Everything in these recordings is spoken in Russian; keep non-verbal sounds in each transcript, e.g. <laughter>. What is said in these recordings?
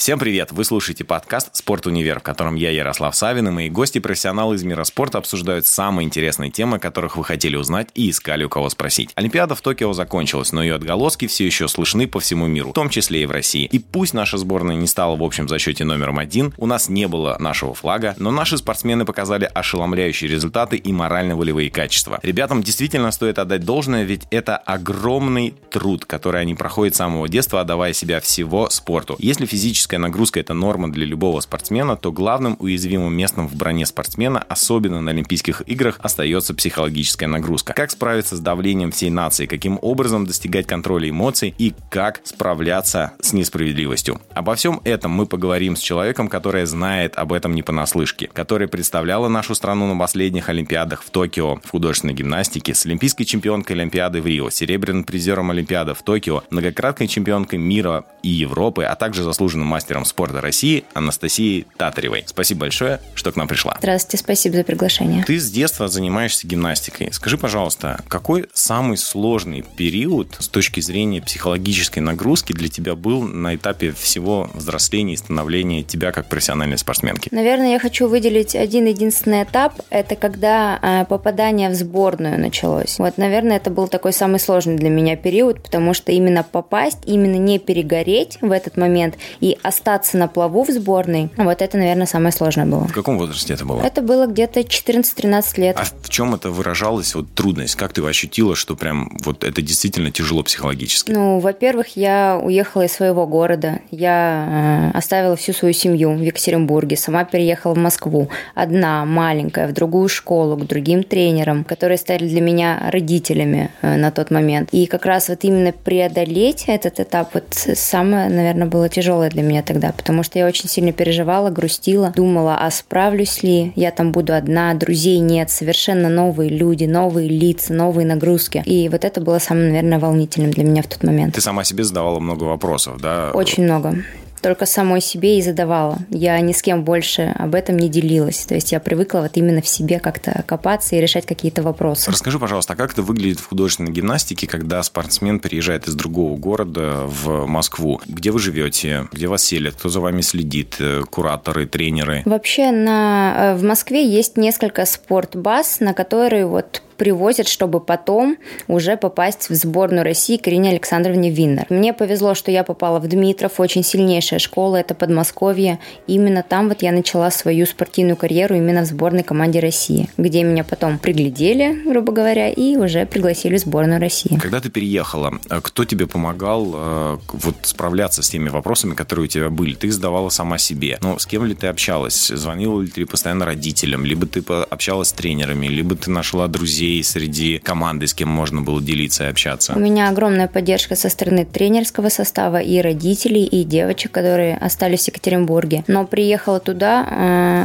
Всем привет! Вы слушаете подкаст «Спорт Универ», в котором я, Ярослав Савин, и мои гости-профессионалы из мира спорта обсуждают самые интересные темы, которых вы хотели узнать и искали у кого спросить. Олимпиада в Токио закончилась, но ее отголоски все еще слышны по всему миру, в том числе и в России. И пусть наша сборная не стала в общем зачете номером один, у нас не было нашего флага, но наши спортсмены показали ошеломляющие результаты и морально-волевые качества. Ребятам действительно стоит отдать должное, ведь это огромный труд, который они проходят с самого детства, отдавая себя всего спорту. Если физически физическая нагрузка – это норма для любого спортсмена, то главным уязвимым местом в броне спортсмена, особенно на Олимпийских играх, остается психологическая нагрузка. Как справиться с давлением всей нации, каким образом достигать контроля эмоций и как справляться с несправедливостью. Обо всем этом мы поговорим с человеком, который знает об этом не понаслышке, который представляла нашу страну на последних Олимпиадах в Токио в художественной гимнастике, с олимпийской чемпионкой Олимпиады в Рио, серебряным призером Олимпиады в Токио, многократной чемпионкой мира и Европы, а также заслуженным мастером спорта России Анастасией Татаревой. Спасибо большое, что к нам пришла. Здравствуйте, спасибо за приглашение. Ты с детства занимаешься гимнастикой. Скажи, пожалуйста, какой самый сложный период с точки зрения психологической нагрузки для тебя был на этапе всего взросления и становления тебя как профессиональной спортсменки? Наверное, я хочу выделить один единственный этап. Это когда э, попадание в сборную началось. Вот, наверное, это был такой самый сложный для меня период, потому что именно попасть, именно не перегореть в этот момент и остаться на плаву в сборной, вот это, наверное, самое сложное было. В каком возрасте это было? Это было где-то 14-13 лет. А в чем это выражалось, вот трудность? Как ты ощутила, что прям вот это действительно тяжело психологически? Ну, во-первых, я уехала из своего города. Я э, оставила всю свою семью в Екатеринбурге, сама переехала в Москву. Одна, маленькая, в другую школу, к другим тренерам, которые стали для меня родителями э, на тот момент. И как раз вот именно преодолеть этот этап, вот самое, наверное, было тяжелое для меня тогда, потому что я очень сильно переживала, грустила, думала, а справлюсь ли, я там буду одна, друзей нет, совершенно новые люди, новые лица, новые нагрузки. И вот это было самым, наверное, волнительным для меня в тот момент. Ты сама себе задавала много вопросов, да? Очень много только самой себе и задавала. Я ни с кем больше об этом не делилась. То есть я привыкла вот именно в себе как-то копаться и решать какие-то вопросы. Расскажи, пожалуйста, а как это выглядит в художественной гимнастике, когда спортсмен переезжает из другого города в Москву? Где вы живете? Где вас селят? Кто за вами следит? Э, кураторы, тренеры? Вообще на, э, в Москве есть несколько спортбаз, на которые вот привозят, чтобы потом уже попасть в сборную России к Ирине Александровне Виннер. Мне повезло, что я попала в Дмитров, очень сильнейшая школа, это Подмосковье. именно там вот я начала свою спортивную карьеру именно в сборной команде России, где меня потом приглядели, грубо говоря, и уже пригласили в сборную России. Когда ты переехала, э, кто тебе помогал э, вот справляться с теми вопросами, которые у тебя были? Ты задавала сама себе. Но с кем ли ты общалась? Звонила ли ты постоянно родителям? Либо ты общалась с тренерами, либо ты нашла друзей людей среди команды, с кем можно было делиться и общаться? У меня огромная поддержка со стороны тренерского состава и родителей, и девочек, которые остались в Екатеринбурге. Но приехала туда,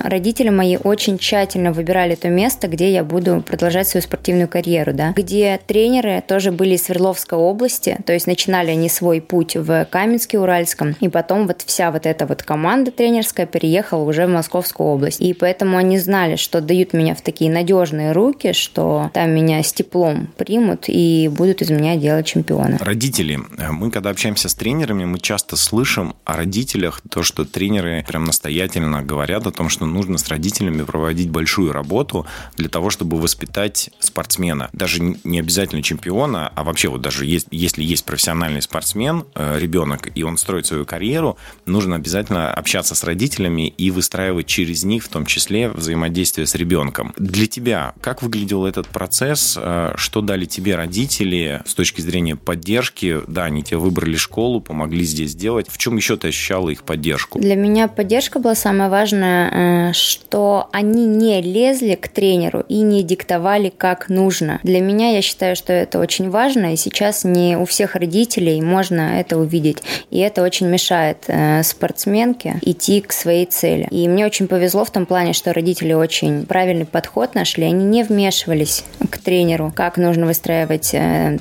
э, родители мои очень тщательно выбирали то место, где я буду продолжать свою спортивную карьеру, да, где тренеры тоже были из Свердловской области, то есть начинали они свой путь в Каменске, Уральском, и потом вот вся вот эта вот команда тренерская переехала уже в Московскую область. И поэтому они знали, что дают меня в такие надежные руки, что там меня с теплом примут и будут из меня делать чемпиона. Родители. Мы, когда общаемся с тренерами, мы часто слышим о родителях то, что тренеры прям настоятельно говорят о том, что нужно с родителями проводить большую работу для того, чтобы воспитать спортсмена. Даже не обязательно чемпиона, а вообще вот даже есть, если есть профессиональный спортсмен, э, ребенок, и он строит свою карьеру, нужно обязательно общаться с родителями и выстраивать через них в том числе взаимодействие с ребенком. Для тебя как выглядел этот процесс? Процесс, э, что дали тебе родители с точки зрения поддержки? Да, они тебе выбрали школу, помогли здесь сделать. В чем еще ты ощущала их поддержку? Для меня поддержка была самое важное, э, что они не лезли к тренеру и не диктовали, как нужно. Для меня, я считаю, что это очень важно, и сейчас не у всех родителей можно это увидеть. И это очень мешает э, спортсменке идти к своей цели. И мне очень повезло в том плане, что родители очень правильный подход нашли, они не вмешивались к тренеру, как нужно выстраивать э,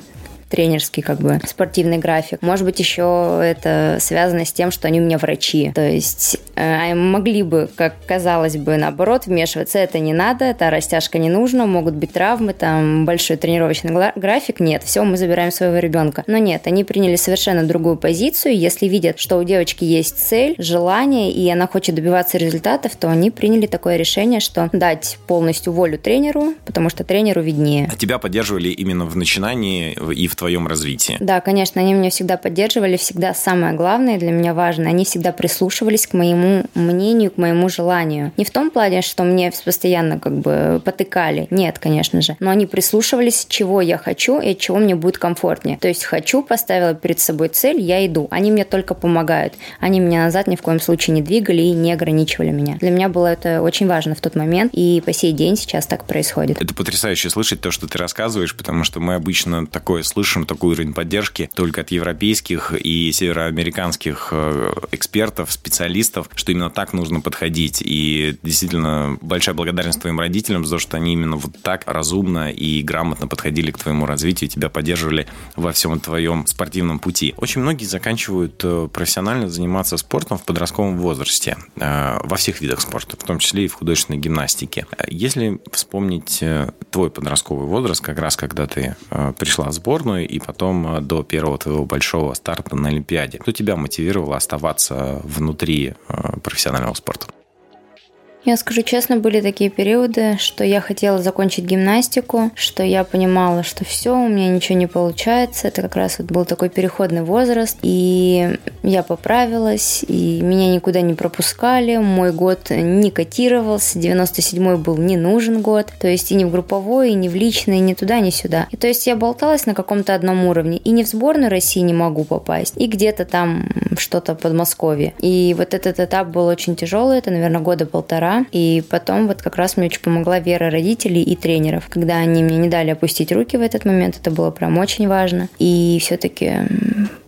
тренерский как бы спортивный график. Может быть, еще это связано с тем, что они у меня врачи. То есть э, могли бы, как казалось бы, наоборот, вмешиваться. Это не надо, это растяжка не нужна, могут быть травмы, там большой тренировочный график. Нет, все, мы забираем своего ребенка. Но нет, они приняли совершенно другую позицию. Если видят, что у девочки есть цель, желание, и она хочет добиваться результатов, то они приняли такое решение, что дать полностью волю тренеру, потому что тренеру виднее. А тебя поддерживали именно в начинании и в твоем развитии? Да, конечно, они меня всегда поддерживали, всегда самое главное для меня важно, они всегда прислушивались к моему мнению, к моему желанию. Не в том плане, что мне постоянно как бы потыкали, нет, конечно же, но они прислушивались, чего я хочу и от чего мне будет комфортнее. То есть хочу, поставила перед собой цель, я иду. Они мне только помогают. Они меня назад ни в коем случае не двигали и не ограничивали меня. Для меня было это очень важно в тот момент, и по сей день сейчас так происходит. Это потрясающе слышать то, что ты рассказываешь, потому что мы обычно такое слышим, такой уровень поддержки только от европейских и североамериканских э, экспертов, специалистов, что именно так нужно подходить. И действительно большая благодарность твоим родителям за то, что они именно вот так разумно и грамотно подходили к твоему развитию, тебя поддерживали во всем твоем спортивном пути. Очень многие заканчивают э, профессионально заниматься спортом в подростковом возрасте, э, во всех видах спорта, в том числе и в художественной гимнастике. Если вспомнить твой подростковый возраст, как раз когда ты пришла в сборную и потом до первого твоего большого старта на Олимпиаде, кто тебя мотивировал оставаться внутри профессионального спорта? Я скажу честно, были такие периоды, что я хотела закончить гимнастику, что я понимала, что все, у меня ничего не получается. Это как раз вот был такой переходный возраст, и я поправилась, и меня никуда не пропускали, мой год не котировался, 97-й был не нужен год, то есть и не в групповой, и не в личный, ни туда, ни сюда. И то есть я болталась на каком-то одном уровне, и не в сборную России не могу попасть, и где-то там что-то в Подмосковье. И вот этот этап был очень тяжелый, это, наверное, года полтора, и потом вот как раз мне очень помогла вера родителей и тренеров. Когда они мне не дали опустить руки в этот момент, это было прям очень важно. И все-таки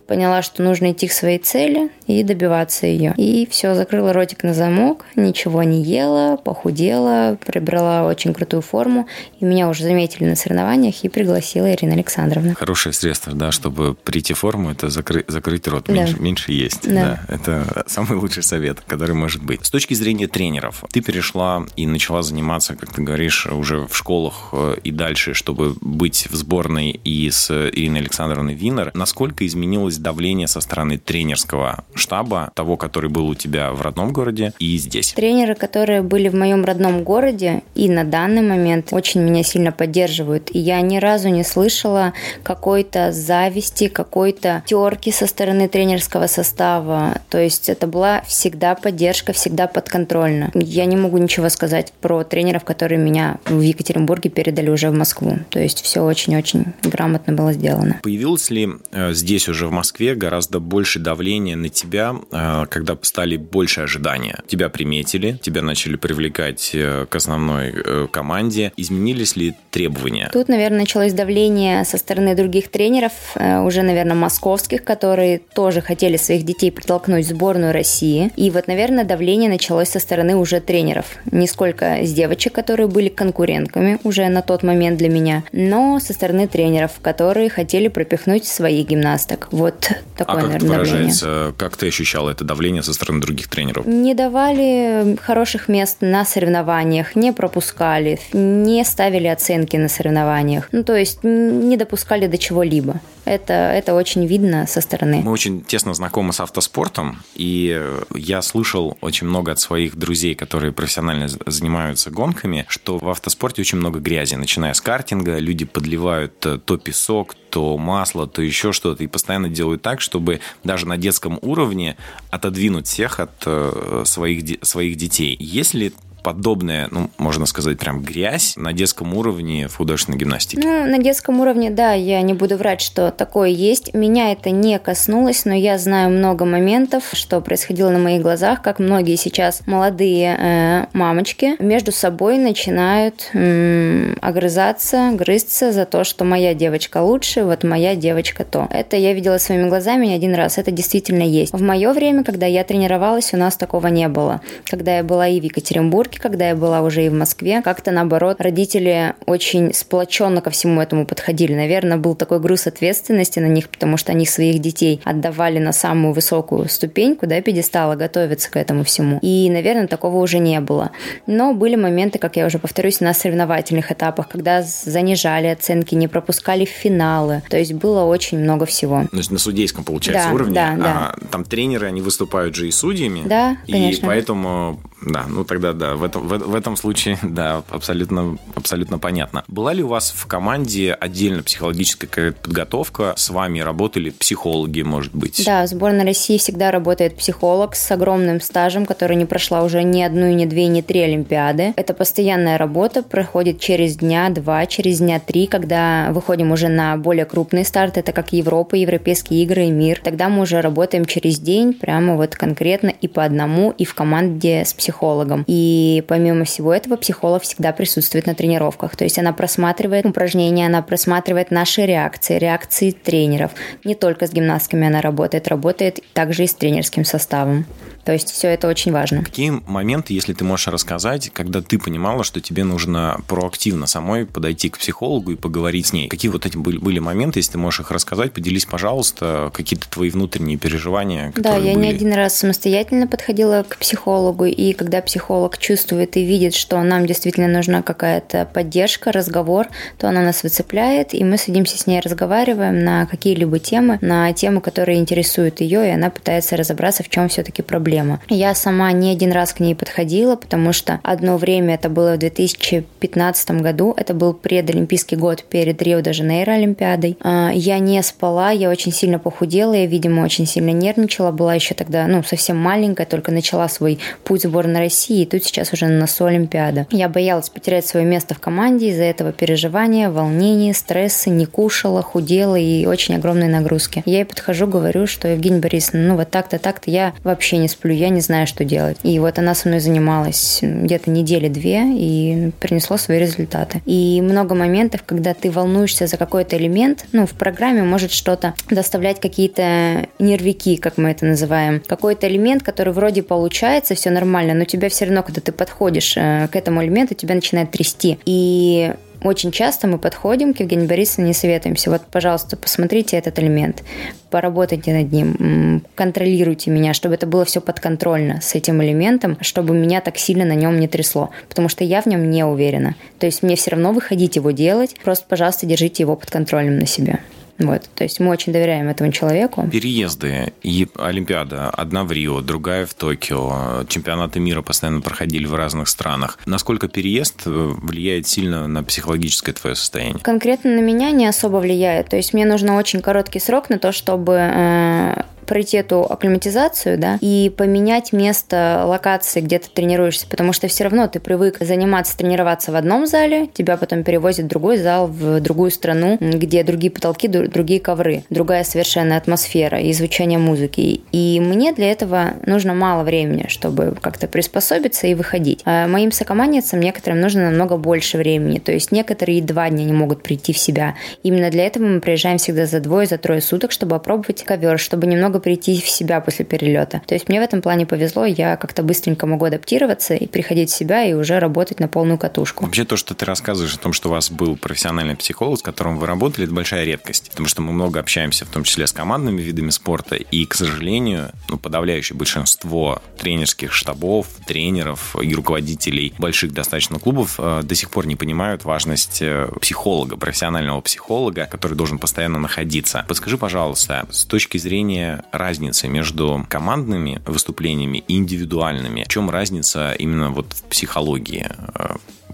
поняла, что нужно идти к своей цели и добиваться ее. И все, закрыла ротик на замок, ничего не ела, похудела, прибрала очень крутую форму. И меня уже заметили на соревнованиях и пригласила Ирина Александровна. Хорошее средство, да, чтобы прийти в форму, это закры- закрыть рот, да. меньше, меньше есть. Да. да. Это самый лучший совет, который может быть. С точки зрения тренеров, ты перешла и начала заниматься, как ты говоришь, уже в школах э, и дальше, чтобы быть в сборной и с Ириной Александровной Винер. Насколько изменилось есть давление со стороны тренерского штаба, того, который был у тебя в родном городе и здесь? Тренеры, которые были в моем родном городе и на данный момент очень меня сильно поддерживают. И я ни разу не слышала какой-то зависти, какой-то терки со стороны тренерского состава. То есть это была всегда поддержка, всегда подконтрольно. Я не могу ничего сказать про тренеров, которые меня в Екатеринбурге передали уже в Москву. То есть все очень-очень грамотно было сделано. Появилось ли э, здесь уже в Москве Москве гораздо больше давления на тебя, э, когда стали больше ожидания. Тебя приметили, тебя начали привлекать э, к основной э, команде. Изменились ли требования? Тут, наверное, началось давление со стороны других тренеров, уже, наверное, московских, которые тоже хотели своих детей притолкнуть в сборную России. И вот, наверное, давление началось со стороны уже тренеров. Не сколько с девочек, которые были конкурентками уже на тот момент для меня, но со стороны тренеров, которые хотели пропихнуть своих гимнасток. Вот вот такое, а как наверное, выражается, давление. Как ты ощущала это давление со стороны других тренеров? Не давали хороших мест на соревнованиях, не пропускали, не ставили оценки на соревнованиях. Ну, то есть не допускали до чего-либо. Это, это очень видно со стороны. Мы очень тесно знакомы с автоспортом, и я слышал очень много от своих друзей, которые профессионально занимаются гонками, что в автоспорте очень много грязи, начиная с картинга, люди подливают э, то песок, то масло, то еще что-то, и постоянно делают так, чтобы даже на детском уровне отодвинуть всех от э, своих, своих детей. Если подобная, ну, можно сказать, прям грязь на детском уровне в художественной гимнастике? Ну, на детском уровне, да, я не буду врать, что такое есть. Меня это не коснулось, но я знаю много моментов, что происходило на моих глазах, как многие сейчас молодые э, мамочки между собой начинают э, огрызаться, грызться за то, что моя девочка лучше, вот моя девочка то. Это я видела своими глазами не один раз, это действительно есть. В мое время, когда я тренировалась, у нас такого не было. Когда я была и в Екатеринбурге, когда я была уже и в Москве, как-то наоборот, родители очень сплоченно ко всему этому подходили. Наверное, был такой груз ответственности на них, потому что они своих детей отдавали на самую высокую ступеньку, да, пьедестала, готовиться к этому всему. И, наверное, такого уже не было. Но были моменты, как я уже повторюсь, на соревновательных этапах, когда занижали оценки, не пропускали в финалы. То есть было очень много всего. То есть на судейском, получается, Да, уровне. да, да. А, там тренеры, они выступают же и судьями. Да, И конечно. поэтому, да, ну тогда да, в этом, в, в этом случае, <laughs> да, абсолютно, абсолютно понятно. Была ли у вас в команде отдельно психологическая подготовка? С вами работали психологи, может быть? Да, в сборной России всегда работает психолог с огромным стажем, который не прошла уже ни одну, ни две, ни три Олимпиады. Это постоянная работа, проходит через дня два, через дня три, когда выходим уже на более крупный старт, это как Европа, Европейские игры и мир. Тогда мы уже работаем через день, прямо вот конкретно и по одному, и в команде с психологом. И помимо всего этого, психолог всегда присутствует на тренировках. То есть она просматривает упражнения, она просматривает наши реакции, реакции тренеров. Не только с гимнастками она работает, работает также и с тренерским составом. То есть все это очень важно. Какие моменты, если ты можешь рассказать, когда ты понимала, что тебе нужно проактивно самой подойти к психологу и поговорить с ней? Какие вот эти были, были моменты, если ты можешь их рассказать, поделись, пожалуйста, какие-то твои внутренние переживания, Да, я были? не один раз самостоятельно подходила к психологу, и когда психолог чувствует и видит, что нам действительно нужна какая-то поддержка, разговор, то она нас выцепляет, и мы садимся с ней разговариваем на какие-либо темы, на темы, которые интересуют ее, и она пытается разобраться, в чем все-таки проблема. Я сама не один раз к ней подходила, потому что одно время, это было в 2015 году, это был предолимпийский год перед Рио-де-Жанейро Олимпиадой. А, Я не спала, я очень сильно похудела, я, видимо, очень сильно нервничала, была еще тогда, ну, совсем маленькая, только начала свой путь сборной России, и тут сейчас уже на носу Олимпиада. Я боялась потерять свое место в команде из-за этого переживания, волнения, стресса, не кушала, худела и очень огромные нагрузки. Я ей подхожу, говорю, что Евгения Борисовна, ну вот так-то, так-то, я вообще не сплю, я не знаю, что делать. И вот она со мной занималась где-то недели две и принесла свои результаты. И много моментов, когда ты волнуешься за какой-то элемент, ну, в программе может что-то доставлять какие-то нервики, как мы это называем. Какой-то элемент, который вроде получается, все нормально, но тебя все равно, когда ты подходишь э, к этому элементу, тебя начинает трясти. И очень часто мы подходим к Евгении Борисовне и советуемся. Вот, пожалуйста, посмотрите этот элемент, поработайте над ним, контролируйте меня, чтобы это было все подконтрольно с этим элементом, чтобы меня так сильно на нем не трясло, потому что я в нем не уверена. То есть мне все равно выходить его делать, просто, пожалуйста, держите его под контролем на себе. Вот, то есть мы очень доверяем этому человеку. Переезды и Олимпиада. Одна в Рио, другая в Токио. Чемпионаты мира постоянно проходили в разных странах. Насколько переезд э, влияет сильно на психологическое твое состояние? Конкретно на меня не особо влияет. То есть мне нужно очень короткий срок на то, чтобы э, пройти эту акклиматизацию, да, и поменять место локации, где ты тренируешься, потому что все равно ты привык заниматься, тренироваться в одном зале, тебя потом перевозят в другой зал, в другую страну, где другие потолки, дру- другие ковры, другая совершенно атмосфера и звучание музыки. И мне для этого нужно мало времени, чтобы как-то приспособиться и выходить. А моим сокомандницам некоторым нужно намного больше времени, то есть некоторые и два дня не могут прийти в себя. Именно для этого мы приезжаем всегда за двое, за трое суток, чтобы опробовать ковер, чтобы немного прийти в себя после перелета. То есть мне в этом плане повезло, я как-то быстренько могу адаптироваться и приходить в себя и уже работать на полную катушку. Вообще то, что ты рассказываешь о том, что у вас был профессиональный психолог, с которым вы работали, это большая редкость. Потому что мы много общаемся, в том числе с командными видами спорта. И, к сожалению, ну, подавляющее большинство тренерских штабов, тренеров и руководителей больших достаточно клубов э, до сих пор не понимают важность э, психолога, профессионального психолога, который должен постоянно находиться. Подскажи, пожалуйста, с точки зрения разницы между командными выступлениями и индивидуальными, в чем разница именно вот в психологии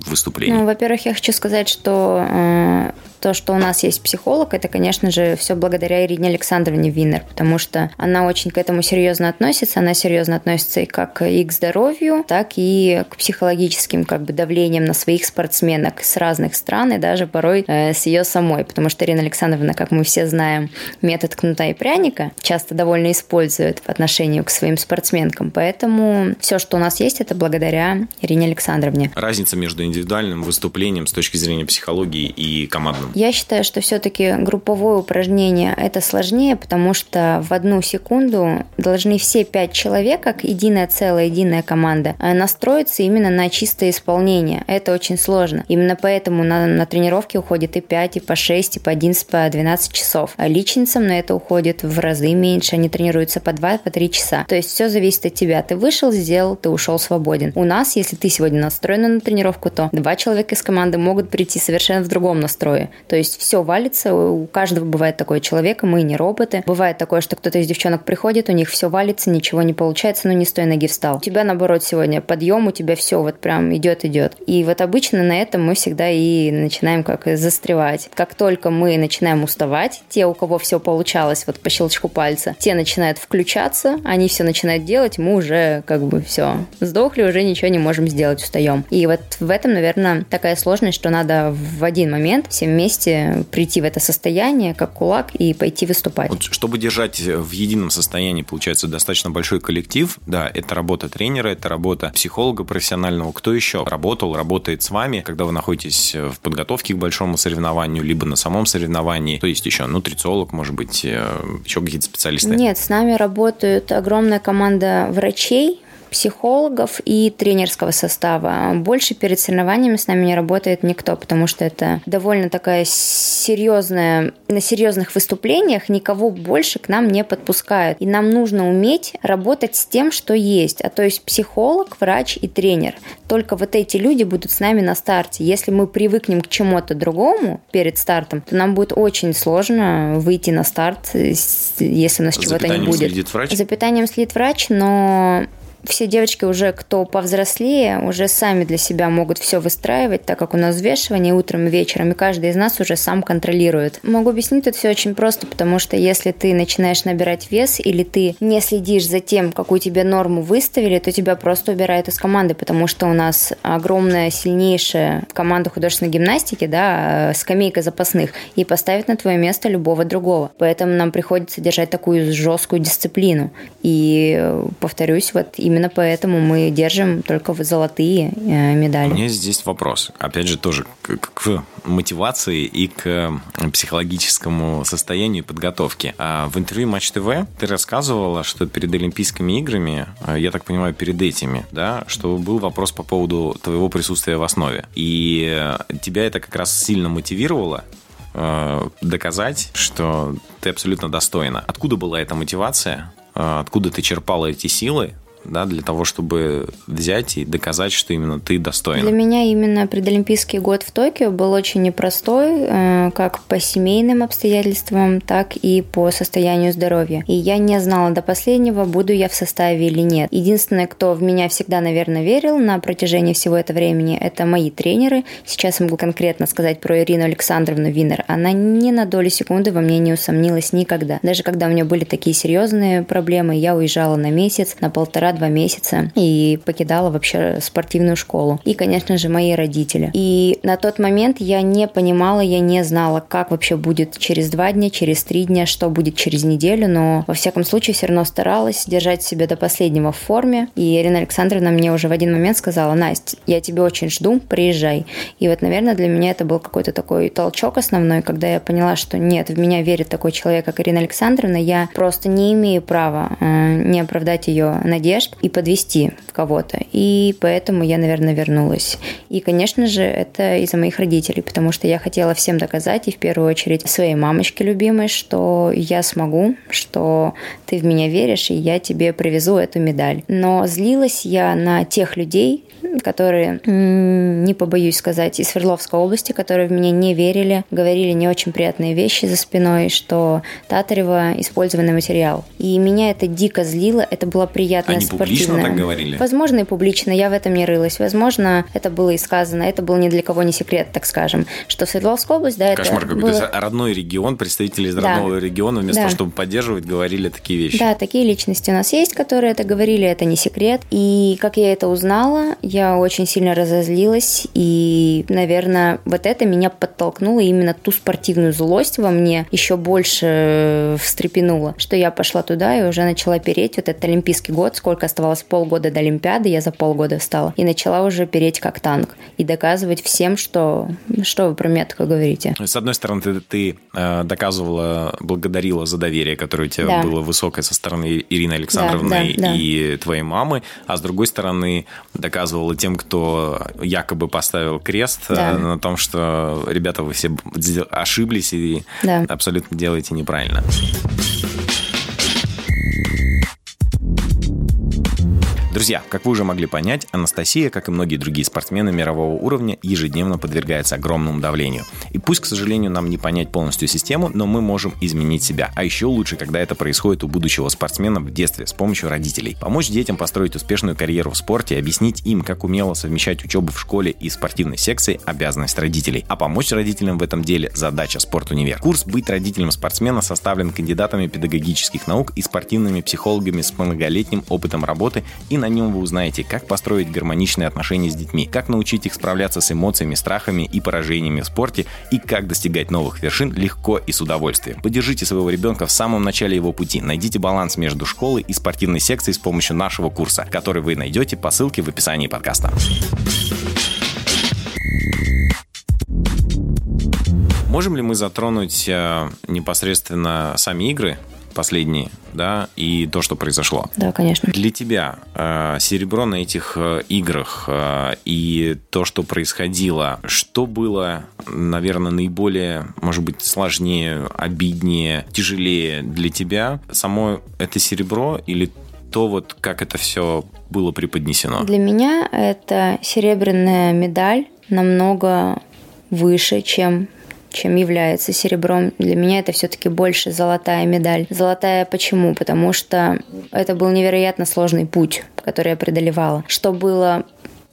выступлений? Ну, во-первых, я хочу сказать, что э, то, что у нас есть психолог, это, конечно же, все благодаря Ирине Александровне Винер, потому что она очень к этому серьезно относится. Она серьезно относится и как и к здоровью, так и к психологическим как бы давлениям на своих спортсменок с разных стран и даже порой э, с ее самой, потому что Ирина Александровна, как мы все знаем, метод кнута и пряника часто довольно использует по отношению к своим спортсменкам. Поэтому все, что у нас есть, это благодаря Ирине Александровне. Разница между индивидуальным выступлением с точки зрения психологии и командным? Я считаю, что все-таки групповое упражнение это сложнее, потому что в одну секунду должны все пять человек, как единое целое, единая команда, э, настроиться именно на чистое исполнение. Это очень сложно. Именно поэтому на, на тренировке уходит и 5, и по 6, и по 11, по 12 часов. А личницам на это уходит в разы меньше. Они тренируются по 2, по 3 часа. То есть все зависит от тебя. Ты вышел, сделал, ты ушел свободен. У нас, если ты сегодня настроен на тренировку, то два человека из команды могут прийти совершенно в другом настрое. То есть все валится, у каждого бывает такое человека, мы не роботы. Бывает такое, что кто-то из девчонок приходит, у них все валится, ничего не получается, но не с той ноги встал. У тебя, наоборот, сегодня подъем, у тебя все вот прям идет, идет. И вот обычно на этом мы всегда и начинаем как застревать. Как только мы начинаем уставать, те, у кого все получалось вот по щелчку пальца, те начинают включаться, они все начинают делать, мы уже как бы все, сдохли, уже ничего не можем сделать, устаем. И вот в этом, наверное, такая сложность, что надо в один момент все вместе прийти в это состояние, как кулак, и пойти выступать. Вот, чтобы держать в едином состоянии, получается, достаточно большой коллектив, да, это работа тренера, это работа психолога профессионального. Кто еще работал, работает с вами, когда вы находитесь в подготовке к большому соревнованию, либо на самом соревновании? То есть еще нутрициолог, может быть, э, еще какие-то специалисты? Нет, с нами работают огромная команда врачей, психологов и тренерского состава. Больше перед соревнованиями с нами не работает никто, потому что это довольно такая серьезная... На серьезных выступлениях никого больше к нам не подпускают. И нам нужно уметь работать с тем, что есть. А то есть психолог, врач и тренер. Только вот эти люди будут с нами на старте. Если мы привыкнем к чему-то другому перед стартом, то нам будет очень сложно выйти на старт, если у нас чего-то не будет. Следит врач? За питанием следит врач, но все девочки уже, кто повзрослее, уже сами для себя могут все выстраивать, так как у нас взвешивание утром и вечером, и каждый из нас уже сам контролирует. Могу объяснить это все очень просто, потому что если ты начинаешь набирать вес или ты не следишь за тем, какую тебе норму выставили, то тебя просто убирают из команды, потому что у нас огромная, сильнейшая команда художественной гимнастики, да, скамейка запасных, и поставить на твое место любого другого. Поэтому нам приходится держать такую жесткую дисциплину. И повторюсь, вот именно именно поэтому мы держим только золотые э, медали. У меня здесь вопрос, опять же, тоже к, к мотивации и к психологическому состоянию и подготовке. А в интервью Матч ТВ ты рассказывала, что перед Олимпийскими играми, э, я так понимаю, перед этими, да, что был вопрос по поводу твоего присутствия в основе. И э, тебя это как раз сильно мотивировало доказать, что ты абсолютно достойна. Откуда была эта мотивация? Откуда ты черпала эти силы да, для того, чтобы взять и доказать, что именно ты достоин? Для меня именно предолимпийский год в Токио был очень непростой, э, как по семейным обстоятельствам, так и по состоянию здоровья. И я не знала до последнего, буду я в составе или нет. Единственное, кто в меня всегда, наверное, верил на протяжении всего этого времени, это мои тренеры. Сейчас могу конкретно сказать про Ирину Александровну Винер. Она ни на долю секунды во мне не усомнилась никогда. Даже когда у меня были такие серьезные проблемы, я уезжала на месяц, на полтора два месяца и покидала вообще спортивную школу. И, конечно же, мои родители. И на тот момент я не понимала, я не знала, как вообще будет через два дня, через три дня, что будет через неделю, но во всяком случае все равно старалась держать себя до последнего в форме. И Ирина Александровна мне уже в один момент сказала, Настя, я тебя очень жду, приезжай. И вот, наверное, для меня это был какой-то такой толчок основной, когда я поняла, что нет, в меня верит такой человек, как Ирина Александровна, я просто не имею права э, не оправдать ее надежд, надежд и подвести кого-то. И поэтому я, наверное, вернулась. И, конечно же, это из-за моих родителей, потому что я хотела всем доказать, и в первую очередь своей мамочке любимой, что я смогу, что ты в меня веришь, и я тебе привезу эту медаль. Но злилась я на тех людей, которые, не побоюсь сказать, из Свердловской области, которые в меня не верили, говорили не очень приятные вещи за спиной, что Татарева использованный материал. И меня это дико злило, это была приятная Они публично так говорили? Возможно, и публично, я в этом не рылась. Возможно, это было и сказано, это был ни для кого не секрет, так скажем, что Свердловская область, да, Кошмар это какой-то. Было... родной регион, представители из да. родного региона, вместо да. того, чтобы поддерживать, говорили такие вещи. Да, такие личности у нас есть, которые это говорили, это не секрет. И как я это узнала, я очень сильно разозлилась, и, наверное, вот это меня подтолкнуло именно ту спортивную злость во мне еще больше встрепенуло, что я пошла туда и уже начала переть вот этот олимпийский год, сколько оставалось полгода до Олимпиады, я за полгода встала, и начала уже переть как танк и доказывать всем, что, что вы про меня такое говорите. С одной стороны, ты, ты э, доказывала, благодарила за доверие, которое у тебя да. было высокое со стороны Ирины Александровны да, да, да. и твоей мамы, а с другой стороны, доказывала тем, кто якобы поставил крест э, да. на том, что ребята, вы все ошиблись и да. абсолютно делаете неправильно. Друзья, как вы уже могли понять, Анастасия, как и многие другие спортсмены мирового уровня, ежедневно подвергается огромному давлению. И пусть, к сожалению, нам не понять полностью систему, но мы можем изменить себя. А еще лучше, когда это происходит у будущего спортсмена в детстве с помощью родителей. Помочь детям построить успешную карьеру в спорте, объяснить им, как умело совмещать учебу в школе и спортивной секции – обязанность родителей. А помочь родителям в этом деле – задача спорт-универ. Курс «Быть родителем спортсмена» составлен кандидатами педагогических наук и спортивными психологами с многолетним опытом работы и на нем вы узнаете, как построить гармоничные отношения с детьми, как научить их справляться с эмоциями, страхами и поражениями в спорте и как достигать новых вершин легко и с удовольствием. Поддержите своего ребенка в самом начале его пути. Найдите баланс между школой и спортивной секцией с помощью нашего курса, который вы найдете по ссылке в описании подкаста. Можем ли мы затронуть э, непосредственно сами игры? Последние, да, и то, что произошло. Да, конечно. Для тебя э, серебро на этих э, играх э, и то, что происходило, что было, наверное, наиболее, может быть, сложнее, обиднее, тяжелее для тебя? Само это серебро или то, вот как это все было преподнесено? Для меня это серебряная медаль намного выше, чем чем является серебром. Для меня это все-таки больше золотая медаль. Золотая почему? Потому что это был невероятно сложный путь, который я преодолевала. Что было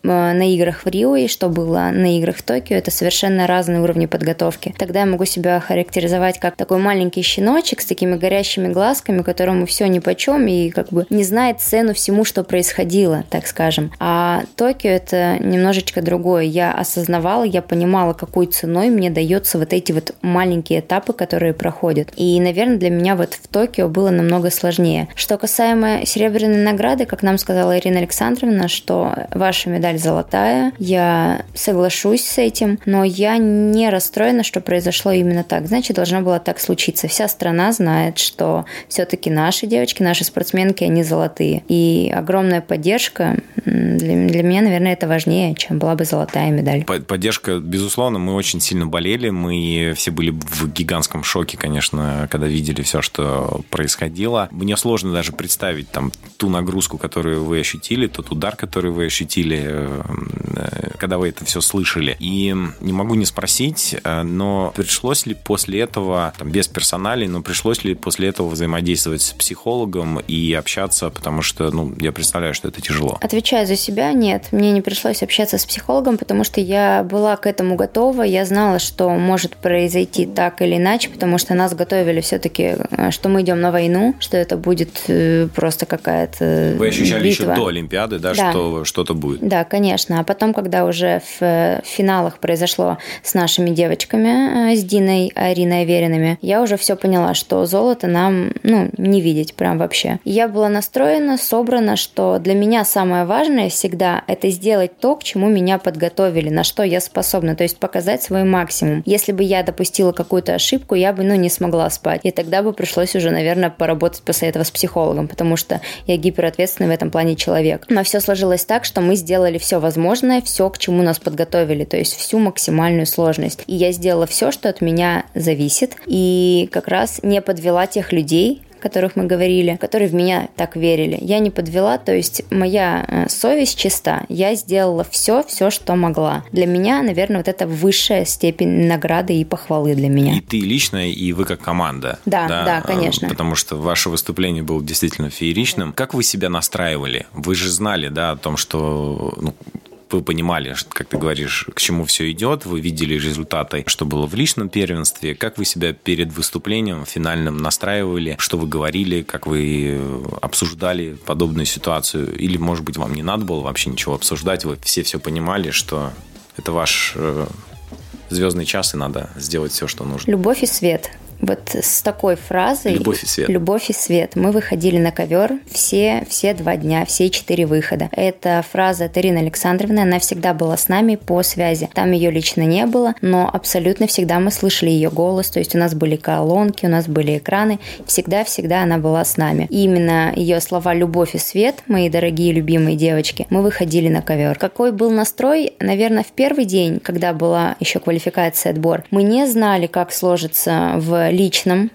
на играх в Рио и что было на играх в Токио, это совершенно разные уровни подготовки. Тогда я могу себя характеризовать как такой маленький щеночек с такими горящими глазками, которому все ни по чем и как бы не знает цену всему, что происходило, так скажем. А Токио это немножечко другое. Я осознавала, я понимала, какой ценой мне дается вот эти вот маленькие этапы, которые проходят. И, наверное, для меня вот в Токио было намного сложнее. Что касаемо серебряной награды, как нам сказала Ирина Александровна, что ваша медаль медаль золотая. Я соглашусь с этим, но я не расстроена, что произошло именно так. Значит, должно было так случиться. Вся страна знает, что все-таки наши девочки, наши спортсменки, они золотые. И огромная поддержка для, для меня, наверное, это важнее, чем была бы золотая медаль. Поддержка, безусловно, мы очень сильно болели. Мы все были в гигантском шоке, конечно, когда видели все, что происходило. Мне сложно даже представить там ту нагрузку, которую вы ощутили, тот удар, который вы ощутили когда вы это все слышали. И не могу не спросить, э, но пришлось ли после этого, там, без персоналей, но пришлось ли после этого взаимодействовать с психологом и общаться, потому что, ну, я представляю, что это тяжело. Отвечаю за себя, нет, мне не пришлось общаться с психологом, потому что я была к этому готова, я знала, что может произойти так или иначе, потому что нас готовили все-таки, э, что мы идем на войну, что это будет просто какая-то Вы ощущали битва. еще до Олимпиады, да, да. что что-то будет? Да, конечно. А потом, когда уже в финалах произошло с нашими девочками, э, с Диной, Ариной Аверинами, я уже все поняла, что золото нам, ну, не видеть прям вообще. Я была настроена, собрана, что для меня самое важное всегда это сделать то, к чему меня подготовили, на что я способна, то есть показать свой максимум. Если бы я допустила какую-то ошибку, я бы, ну, не смогла спать. И тогда бы пришлось уже, наверное, поработать после этого с психологом, потому что я гиперответственный в этом плане человек. Но все сложилось так, что мы сделали все возможное, все, к чему нас подготовили, то есть всю максимальную сложность. И я сделала все, что от меня зависит, и как раз не подвела тех людей, которых мы говорили, которые в меня так верили. Я не подвела, то есть моя э, совесть чиста. Я сделала все, все, что могла. Для меня, наверное, вот это высшая степень награды и похвалы для меня. И ты лично, и вы как команда. Да, да, да конечно. Потому что ваше выступление было действительно фееричным. Как вы себя настраивали? Вы же знали, да, о том, что ну, вы понимали, как ты говоришь, к чему все идет, вы видели результаты, что было в личном первенстве, как вы себя перед выступлением финальным настраивали, что вы говорили, как вы обсуждали подобную ситуацию, или, может быть, вам не надо было вообще ничего обсуждать, вы все все понимали, что это ваш э, звездный час, и надо сделать все, что нужно. Любовь и свет вот с такой фразой «Любовь и свет». «Любовь и свет». Мы выходили на ковер все, все два дня, все четыре выхода. Это фраза Тарины Александровны, она всегда была с нами по связи. Там ее лично не было, но абсолютно всегда мы слышали ее голос, то есть у нас были колонки, у нас были экраны, всегда-всегда она была с нами. И именно ее слова «любовь и свет», мои дорогие любимые девочки, мы выходили на ковер. Какой был настрой? Наверное, в первый день, когда была еще квалификация отбор, мы не знали, как сложится в личном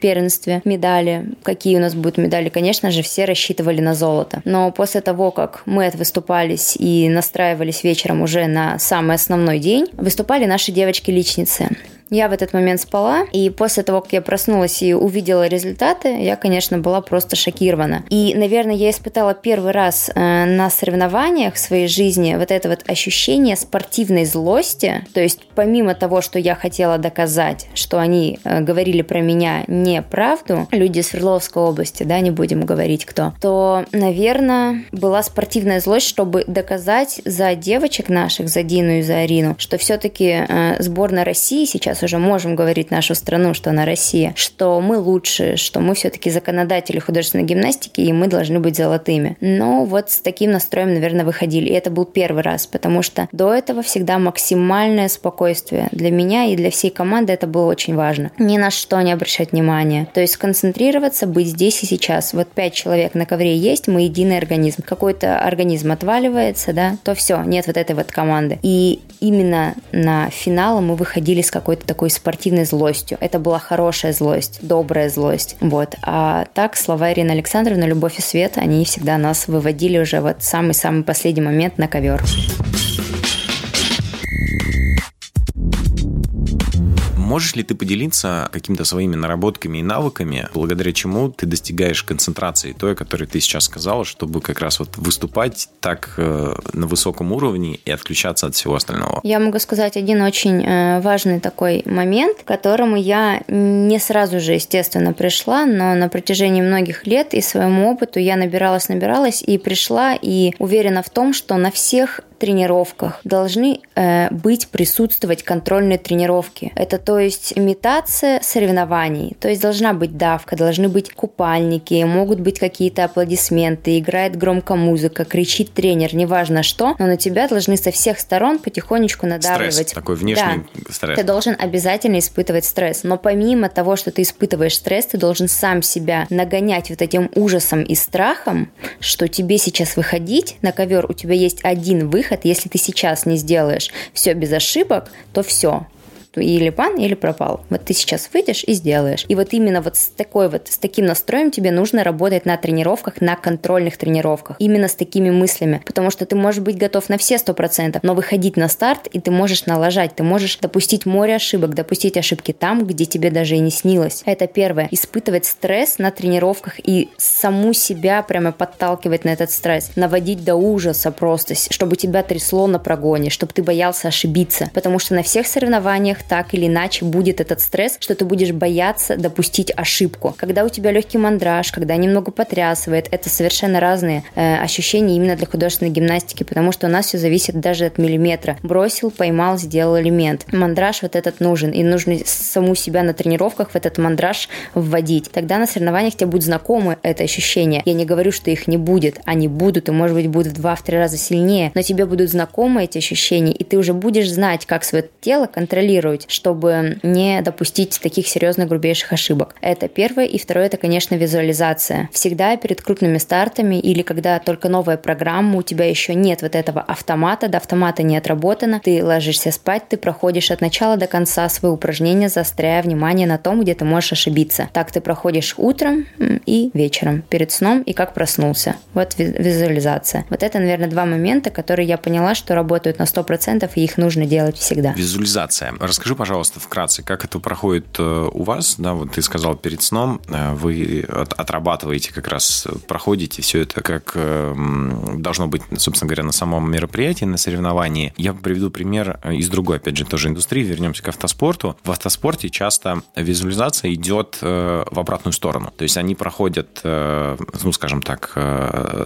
первенстве медали. Какие у нас будут медали? Конечно же, все рассчитывали на золото. Но после того, как мы отвыступались и настраивались вечером уже на самый основной день, выступали наши девочки-личницы. Я в этот момент спала, и после того, как я проснулась и увидела результаты, я, конечно, была просто шокирована. И, наверное, я испытала первый раз э, на соревнованиях в своей жизни вот это вот ощущение спортивной злости. То есть, помимо того, что я хотела доказать, что они э, говорили про меня неправду, люди из Свердловской области, да, не будем говорить кто, то, наверное, была спортивная злость, чтобы доказать за девочек наших, за Дину и за Арину, что все-таки э, сборная России сейчас сейчас уже можем говорить нашу страну, что она Россия, что мы лучше, что мы все-таки законодатели художественной гимнастики, и мы должны быть золотыми. Но вот с таким настроем, наверное, выходили. И это был первый раз, потому что до этого всегда максимальное спокойствие. Для меня и для всей команды это было очень важно. Ни на что не обращать внимания. То есть сконцентрироваться, быть здесь и сейчас. Вот пять человек на ковре есть, мы единый организм. Какой-то организм отваливается, да, то все, нет вот этой вот команды. И именно на финал мы выходили с какой-то такой спортивной злостью. Это была хорошая злость, добрая злость. Вот. А так слова Ирины Александровны «Любовь и свет», они всегда нас выводили уже вот самый-самый последний момент на ковер. Можешь ли ты поделиться какими-то своими наработками и навыками, благодаря чему ты достигаешь концентрации той, о которой ты сейчас сказала, чтобы как раз вот выступать так э, на высоком уровне и отключаться от всего остального? Я могу сказать один очень э, важный такой момент, к которому я не сразу же, естественно, пришла, но на протяжении многих лет и своему опыту я набиралась, набиралась и пришла и уверена в том, что на всех тренировках должны э, быть присутствовать контрольные тренировки. Это то есть имитация соревнований. То есть должна быть давка, должны быть купальники, могут быть какие-то аплодисменты, играет громко музыка, кричит тренер, неважно что, но на тебя должны со всех сторон потихонечку надавливать. Стресс, такой внешний да. стресс. Ты должен обязательно испытывать стресс. Но помимо того, что ты испытываешь стресс, ты должен сам себя нагонять вот этим ужасом и страхом, что тебе сейчас выходить на ковер, у тебя есть один выход, выход, если ты сейчас не сделаешь все без ошибок, то все, или пан, или пропал. Вот ты сейчас выйдешь и сделаешь. И вот именно вот с такой вот, с таким настроем тебе нужно работать на тренировках, на контрольных тренировках. Именно с такими мыслями. Потому что ты можешь быть готов на все сто процентов, но выходить на старт, и ты можешь налажать, ты можешь допустить море ошибок, допустить ошибки там, где тебе даже и не снилось. Это первое. Испытывать стресс на тренировках и саму себя прямо подталкивать на этот стресс. Наводить до ужаса просто, чтобы тебя трясло на прогоне, чтобы ты боялся ошибиться. Потому что на всех соревнованиях так или иначе будет этот стресс, что ты будешь бояться допустить ошибку. Когда у тебя легкий мандраж, когда немного потрясывает, это совершенно разные э, ощущения именно для художественной гимнастики, потому что у нас все зависит даже от миллиметра. Бросил, поймал, сделал элемент. Мандраж вот этот нужен, и нужно саму себя на тренировках в этот мандраж вводить. Тогда на соревнованиях тебе будет знакомы это ощущение. Я не говорю, что их не будет, они будут, и может быть будут в два-три раза сильнее, но тебе будут знакомы эти ощущения, и ты уже будешь знать, как свое тело контролировать контролировать, чтобы не допустить таких серьезных грубейших ошибок. Это первое. И второе, это, конечно, визуализация. Всегда перед крупными стартами или когда только новая программа, у тебя еще нет вот этого автомата, до автомата не отработано, ты ложишься спать, ты проходишь от начала до конца свои упражнения, застряя внимание на том, где ты можешь ошибиться. Так ты проходишь утром и вечером, перед сном и как проснулся. Вот визуализация. Вот это, наверное, два момента, которые я поняла, что работают на 100% и их нужно делать всегда. Визуализация. Расскажи пожалуйста, вкратце, как это проходит э, у вас? Да, вот ты сказал перед сном, э, вы отрабатываете как раз, проходите все это, как э, должно быть, собственно говоря, на самом мероприятии, на соревновании. Я приведу пример из другой, опять же, тоже индустрии. Вернемся к автоспорту. В автоспорте часто визуализация идет в обратную сторону. То есть они проходят, ну, скажем так,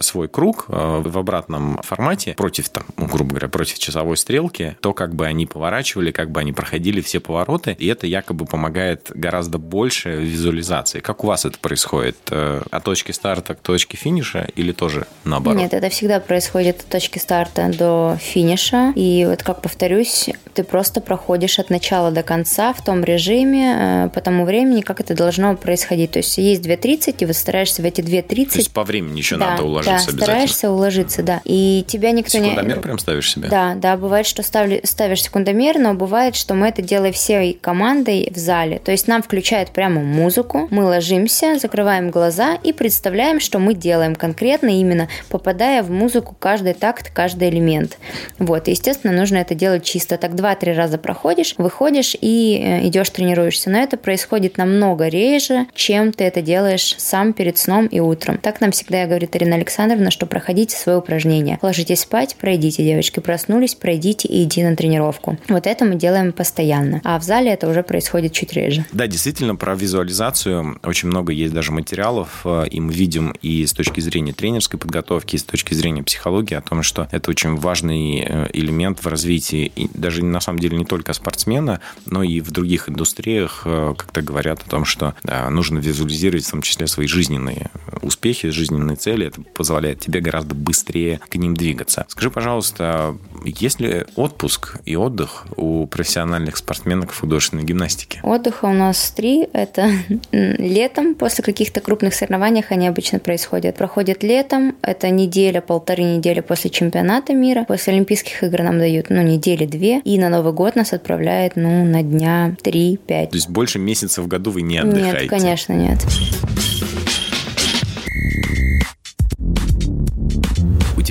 свой круг в обратном формате против, там, ну, грубо говоря, против часовой стрелки, то, как бы они поворачивали, как бы они проходили проходили все повороты, и это якобы помогает гораздо больше визуализации. Как у вас это происходит? Э, от точки старта к точке финиша или тоже наоборот? Нет, это всегда происходит от точки старта до финиша. И вот как повторюсь, ты просто проходишь от начала до конца в том режиме, э, по тому времени, как это должно происходить. То есть есть 2.30, и вот стараешься в эти 2.30... То есть по времени еще да, надо уложиться да, обязательно. стараешься уложиться, да. И тебя никто секундомер не... Секундомер прям ставишь себе? Да, да, бывает, что ставли... ставишь секундомер, но бывает, что мы это делаем всей командой в зале. То есть нам включают прямо музыку, мы ложимся, закрываем глаза и представляем, что мы делаем конкретно, именно попадая в музыку каждый такт, каждый элемент. Вот, и, естественно, нужно это делать чисто. Тогда 2-3 раза проходишь, выходишь и э, идешь тренируешься. Но это происходит намного реже, чем ты это делаешь сам перед сном и утром. Так нам всегда говорит Ирина Александровна, что проходите свои упражнения, Ложитесь спать, пройдите, девочки, проснулись, пройдите и иди на тренировку. Вот это мы делаем постоянно. А в зале это уже происходит чуть реже. Да, действительно, про визуализацию очень много есть даже материалов, э, и мы видим и с точки зрения тренерской подготовки, и с точки зрения психологии о том, что это очень важный э, элемент в развитии даже на самом деле не только спортсмена, но и в других индустриях, э, как-то говорят о том, что нужно визуализировать в том числе свои жизненные успехи, жизненные цели. Это позволяет тебе гораздо быстрее к ним двигаться. Скажи, пожалуйста, есть ли отпуск и отдых у профессиональных спортсменок художественной гимнастике? Отдыха у нас три. Это <laughs> летом, после каких-то крупных соревнований они обычно происходят. Проходит летом, это неделя, полторы недели после чемпионата мира. После Олимпийских игр нам дают, ну, недели две. И на Новый год нас отправляют, ну, на дня три-пять. То есть больше месяцев в году вы не отдыхаете? Нет, конечно, нет.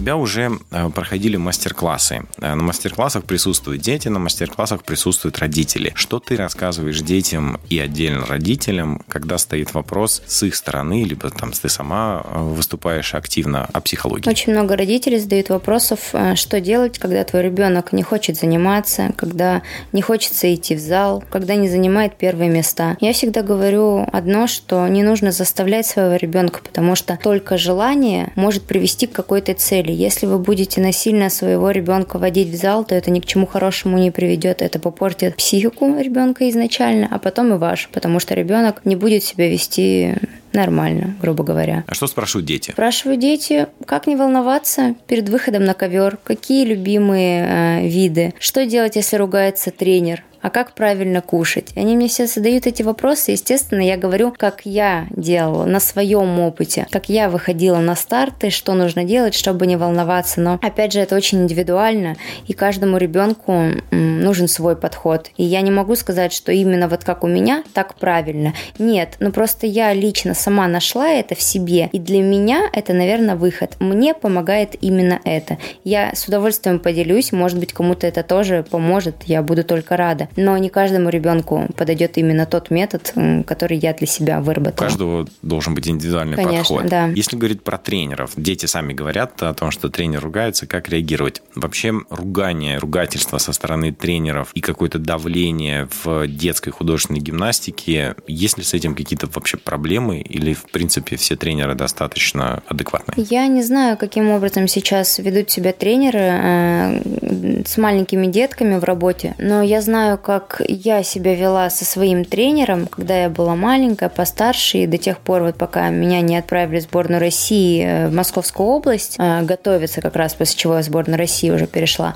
Тебя уже э, проходили мастер-классы. Э, на мастер-классах присутствуют дети, на мастер-классах присутствуют родители. Что ты рассказываешь детям и отдельно родителям, когда стоит вопрос с их стороны, либо там ты сама э, выступаешь активно о психологии? Очень много родителей задают вопросов, что делать, когда твой ребенок не хочет заниматься, когда не хочется идти в зал, когда не занимает первые места. Я всегда говорю одно, что не нужно заставлять своего ребенка, потому что только желание может привести к какой-то цели цели. Если вы будете насильно своего ребенка водить в зал, то это ни к чему хорошему не приведет. Это попортит психику ребенка изначально, а потом и ваш, потому что ребенок не будет себя вести нормально, грубо говоря. А что спрашивают дети? Спрашивают дети, как не волноваться перед выходом на ковер, какие любимые э, виды, что делать, если ругается тренер, а как правильно кушать? Они мне все задают эти вопросы. Естественно, я говорю, как я делала на своем опыте, как я выходила на старты, что нужно делать, чтобы не волноваться. Но, опять же, это очень индивидуально, и каждому ребенку нужен свой подход. И я не могу сказать, что именно вот как у меня, так правильно. Нет, ну просто я лично сама нашла это в себе, и для меня это, наверное, выход. Мне помогает именно это. Я с удовольствием поделюсь, может быть, кому-то это тоже поможет, я буду только рада но не каждому ребенку подойдет именно тот метод, который я для себя выработала. У каждого должен быть индивидуальный Конечно, подход. Да. Если говорить про тренеров, дети сами говорят о том, что тренер ругается, как реагировать? Вообще ругание, ругательство со стороны тренеров и какое-то давление в детской художественной гимнастике, есть ли с этим какие-то вообще проблемы или, в принципе, все тренеры достаточно адекватные? Я не знаю, каким образом сейчас ведут себя тренеры э, с маленькими детками в работе, но я знаю, как я себя вела со своим тренером, когда я была маленькая, постарше, и до тех пор, вот пока меня не отправили в сборную России э, в Московскую область, э, готовиться как раз, после чего я в сборную России уже перешла,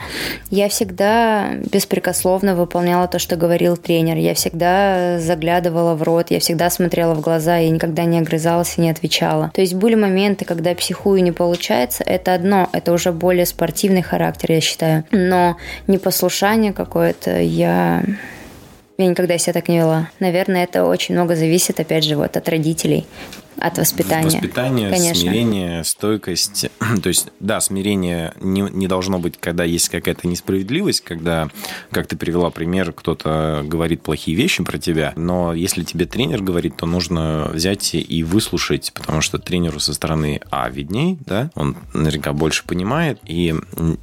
я всегда беспрекословно выполняла то, что говорил тренер. Я всегда заглядывала в рот, я всегда смотрела в глаза, я никогда не огрызалась и не отвечала. То есть были моменты, когда психую не получается, это одно, это уже более спортивный характер, я считаю. Но непослушание какое-то я я никогда себя так не вела. Наверное, это очень много зависит, опять же, вот от родителей от воспитания. Воспитание, Конечно. смирение, стойкость. <clears throat> То есть, да, смирение не, не должно быть, когда есть какая-то несправедливость, когда, как ты привела пример, кто-то говорит плохие вещи про тебя, но если тебе тренер говорит, то нужно взять и выслушать, потому что тренеру со стороны А видней, да, он наверняка больше понимает, и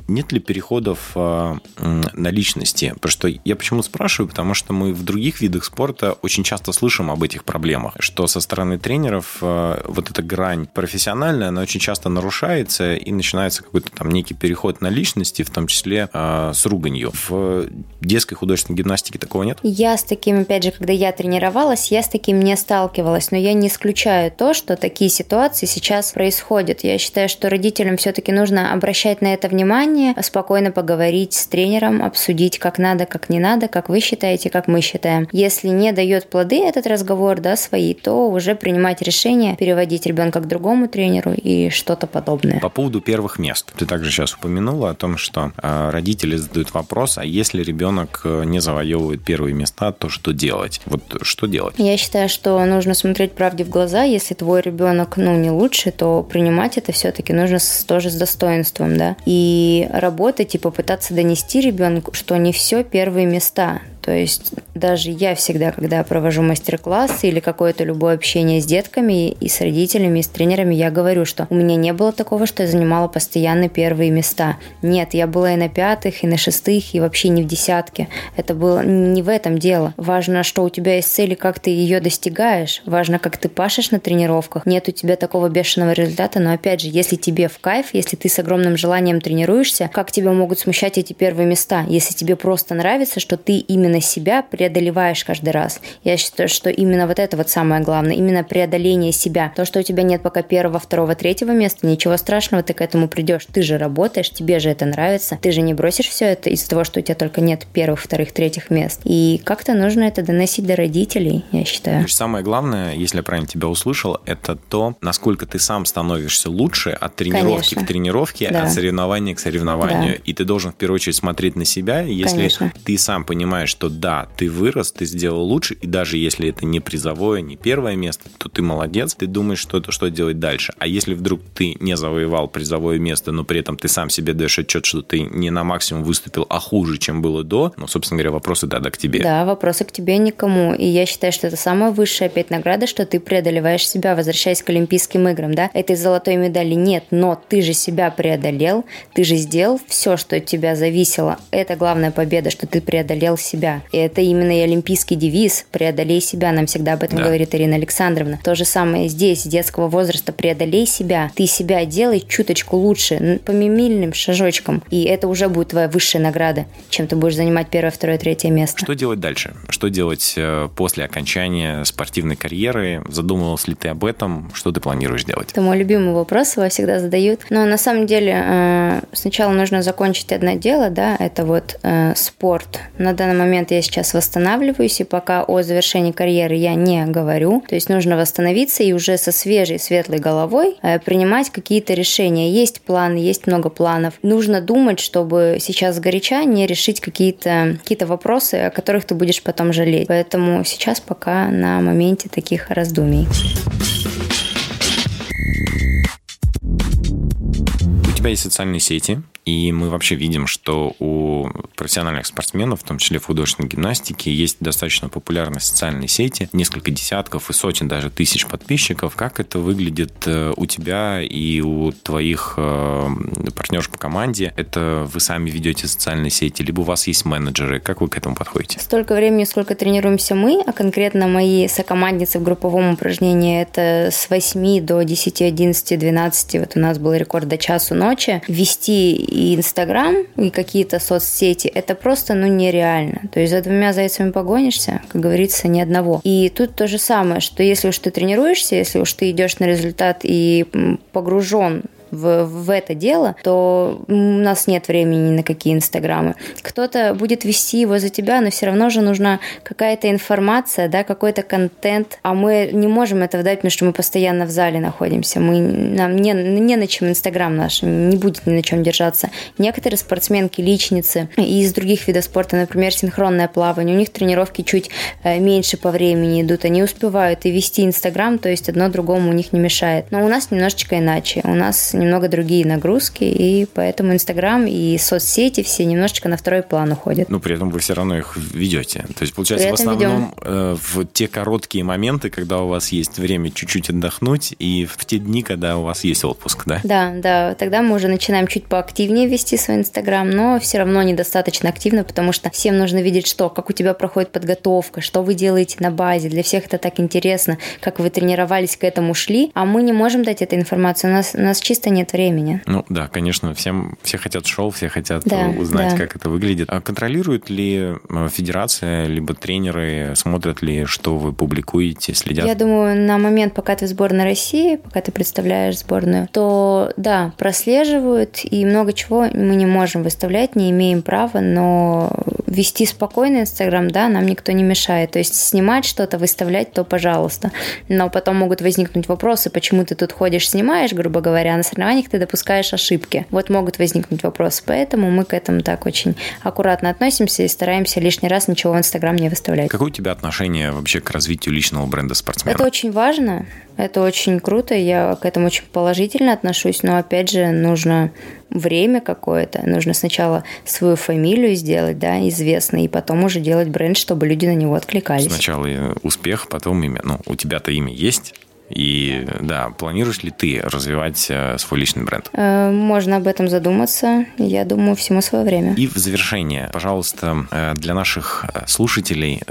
нет ли переходов а, на личности? Потому что я почему спрашиваю, потому что мы в других видах спорта очень часто слышим об этих проблемах, что со стороны тренеров вот эта грань профессиональная, она очень часто нарушается, и начинается какой-то там некий переход на личности, в том числе э, с руганью. В детской художественной гимнастике такого нет? Я с таким, опять же, когда я тренировалась, я с таким не сталкивалась, но я не исключаю то, что такие ситуации сейчас происходят. Я считаю, что родителям все-таки нужно обращать на это внимание, спокойно поговорить с тренером, обсудить, как надо, как не надо, как вы считаете, как мы считаем. Если не дает плоды этот разговор, да, свои, то уже принимать решение переводить ребенка к другому тренеру и что-то подобное. По поводу первых мест. Ты также сейчас упомянула о том, что э, родители задают вопрос, а если ребенок э, не завоевывает первые места, то что делать? Вот что делать? Я считаю, что нужно смотреть правде в глаза. Если твой ребенок, ну, не лучше, то принимать это все-таки нужно с, тоже с достоинством, да. И работать и попытаться донести ребенку, что не все первые места. То есть даже я всегда, когда провожу мастер-классы или какое-то любое общение с детками и с родителями, и с тренерами, я говорю, что у меня не было такого, что я занимала постоянно первые места. Нет, я была и на пятых, и на шестых, и вообще не в десятке. Это было не в этом дело. Важно, что у тебя есть цель и как ты ее достигаешь. Важно, как ты пашешь на тренировках. Нет у тебя такого бешеного результата, но опять же, если тебе в кайф, если ты с огромным желанием тренируешься, как тебя могут смущать эти первые места? Если тебе просто нравится, что ты именно именно себя преодолеваешь каждый раз. Я считаю, что именно вот это вот самое главное, именно преодоление себя. То, что у тебя нет пока первого, второго, третьего места, ничего страшного, ты к этому придешь. Ты же работаешь, тебе же это нравится. Ты же не бросишь все это из-за того, что у тебя только нет первых, вторых, третьих мест. И как-то нужно это доносить до родителей, я считаю. Самое главное, если я правильно тебя услышал, это то, насколько ты сам становишься лучше от тренировки Конечно. к тренировке, да. от соревнования к соревнованию. Да. И ты должен в первую очередь смотреть на себя. Если Конечно. ты сам понимаешь, что да, ты вырос, ты сделал лучше, и даже если это не призовое, не первое место, то ты молодец, ты думаешь, что, что делать дальше. А если вдруг ты не завоевал призовое место, но при этом ты сам себе даешь отчет, что ты не на максимум выступил, а хуже, чем было до, ну, собственно говоря, вопросы тогда к тебе. Да, вопросы к тебе никому. И я считаю, что это самая высшая опять награда, что ты преодолеваешь себя, возвращаясь к Олимпийским играм, да. Этой золотой медали нет, но ты же себя преодолел, ты же сделал все, что от тебя зависело. Это главная победа, что ты преодолел себя себя. И это именно и олимпийский девиз «преодолей себя». Нам всегда об этом да. говорит Ирина Александровна. То же самое здесь, с детского возраста «преодолей себя». Ты себя делай чуточку лучше, по мимильным шажочкам. И это уже будет твоя высшая награда, чем ты будешь занимать первое, второе, третье место. Что делать дальше? Что делать э, после окончания спортивной карьеры? Задумывалась ли ты об этом? Что ты планируешь делать? Это мой любимый вопрос, его всегда задают. Но на самом деле э, сначала нужно закончить одно дело, да, это вот э, спорт. На данный момент момент я сейчас восстанавливаюсь, и пока о завершении карьеры я не говорю. То есть нужно восстановиться и уже со свежей, светлой головой э, принимать какие-то решения. Есть планы, есть много планов. Нужно думать, чтобы сейчас горяча не решить какие-то какие вопросы, о которых ты будешь потом жалеть. Поэтому сейчас пока на моменте таких раздумий. У тебя есть социальные сети, и мы вообще видим, что у профессиональных спортсменов, в том числе в художественной гимнастике, есть достаточно популярные социальные сети, несколько десятков и сотен даже тысяч подписчиков. Как это выглядит э, у тебя и у твоих э, партнеров по команде? Это вы сами ведете социальные сети, либо у вас есть менеджеры? Как вы к этому подходите? Столько времени, сколько тренируемся мы, а конкретно мои сокомандницы в групповом упражнении, это с 8 до 10, 11, 12, вот у нас был рекорд до часу ночи, вести и Инстаграм, и какие-то соцсети, это просто, ну, нереально. То есть за двумя зайцами погонишься, как говорится, ни одного. И тут то же самое, что если уж ты тренируешься, если уж ты идешь на результат и погружен в, в это дело, то у нас нет времени ни на какие инстаграмы. Кто-то будет вести его за тебя, но все равно же нужна какая-то информация, да, какой-то контент, а мы не можем это дать, потому что мы постоянно в зале находимся. Мы, нам не, не на чем инстаграм наш не будет ни на чем держаться. Некоторые спортсменки, личницы из других видов спорта, например, синхронное плавание, у них тренировки чуть э, меньше по времени идут, они успевают и вести инстаграм, то есть одно другому у них не мешает. Но у нас немножечко иначе. У нас немного другие нагрузки, и поэтому Инстаграм и соцсети все немножечко на второй план уходят. Но при этом вы все равно их ведете. То есть, получается, в основном. Э, в те короткие моменты, когда у вас есть время чуть-чуть отдохнуть, и в те дни, когда у вас есть отпуск, да? Да, да. Тогда мы уже начинаем чуть поактивнее вести свой Инстаграм, но все равно недостаточно активно, потому что всем нужно видеть, что, как у тебя проходит подготовка, что вы делаете на базе. Для всех это так интересно, как вы тренировались, к этому шли, а мы не можем дать эту информацию, у нас, у нас чисто нет времени. Ну да, конечно, всем, все хотят шоу, все хотят да, узнать, да. как это выглядит. А контролирует ли э, федерация, либо тренеры, смотрят ли, что вы публикуете, следят? Я думаю, на момент, пока ты в сборной России, пока ты представляешь сборную, то да, прослеживают, и много чего мы не можем выставлять, не имеем права, но вести спокойный Инстаграм, да, нам никто не мешает. То есть снимать что-то, выставлять, то пожалуйста. Но потом могут возникнуть вопросы, почему ты тут ходишь, снимаешь, грубо говоря, а на соревнованиях ты допускаешь ошибки. Вот могут возникнуть вопросы. Поэтому мы к этому так очень аккуратно относимся и стараемся лишний раз ничего в Инстаграм не выставлять. Какое у тебя отношение вообще к развитию личного бренда спортсмена? Это очень важно. Это очень круто, я к этому очень положительно отношусь, но опять же нужно время какое-то, нужно сначала свою фамилию сделать, да, известной, и потом уже делать бренд, чтобы люди на него откликались. Сначала успех, потом имя. Ну, у тебя-то имя есть, и да, планируешь ли ты развивать э, свой личный бренд? Э, можно об этом задуматься. Я думаю, всему свое время. И в завершение, пожалуйста, э, для наших слушателей,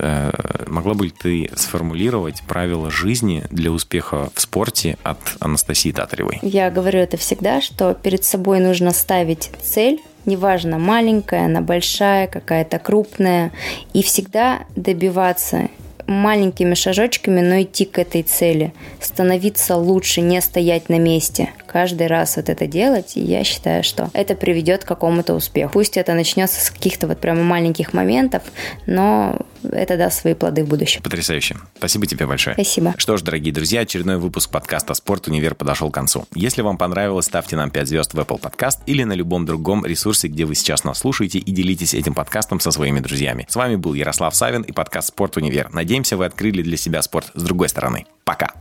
могла бы ты сформулировать правила жизни для успеха в спорте от Анастасии Татаревой? Я говорю это всегда, что перед собой нужно ставить цель, неважно, маленькая, она большая, какая-то крупная, и всегда добиваться маленькими шажочками, но идти к этой цели, становиться лучше, не стоять на месте, каждый раз вот это делать, и я считаю, что это приведет к какому-то успеху. Пусть это начнется с каких-то вот прямо маленьких моментов, но это даст свои плоды в будущем. Потрясающе. Спасибо тебе большое. Спасибо. Что ж, дорогие друзья, очередной выпуск подкаста «Спорт. Универ» подошел к концу. Если вам понравилось, ставьте нам 5 звезд в Apple Podcast или на любом другом ресурсе, где вы сейчас нас слушаете, и делитесь этим подкастом со своими друзьями. С вами был Ярослав Савин и подкаст «Спорт. Универ». Надеемся, вы открыли для себя спорт с другой стороны. Пока.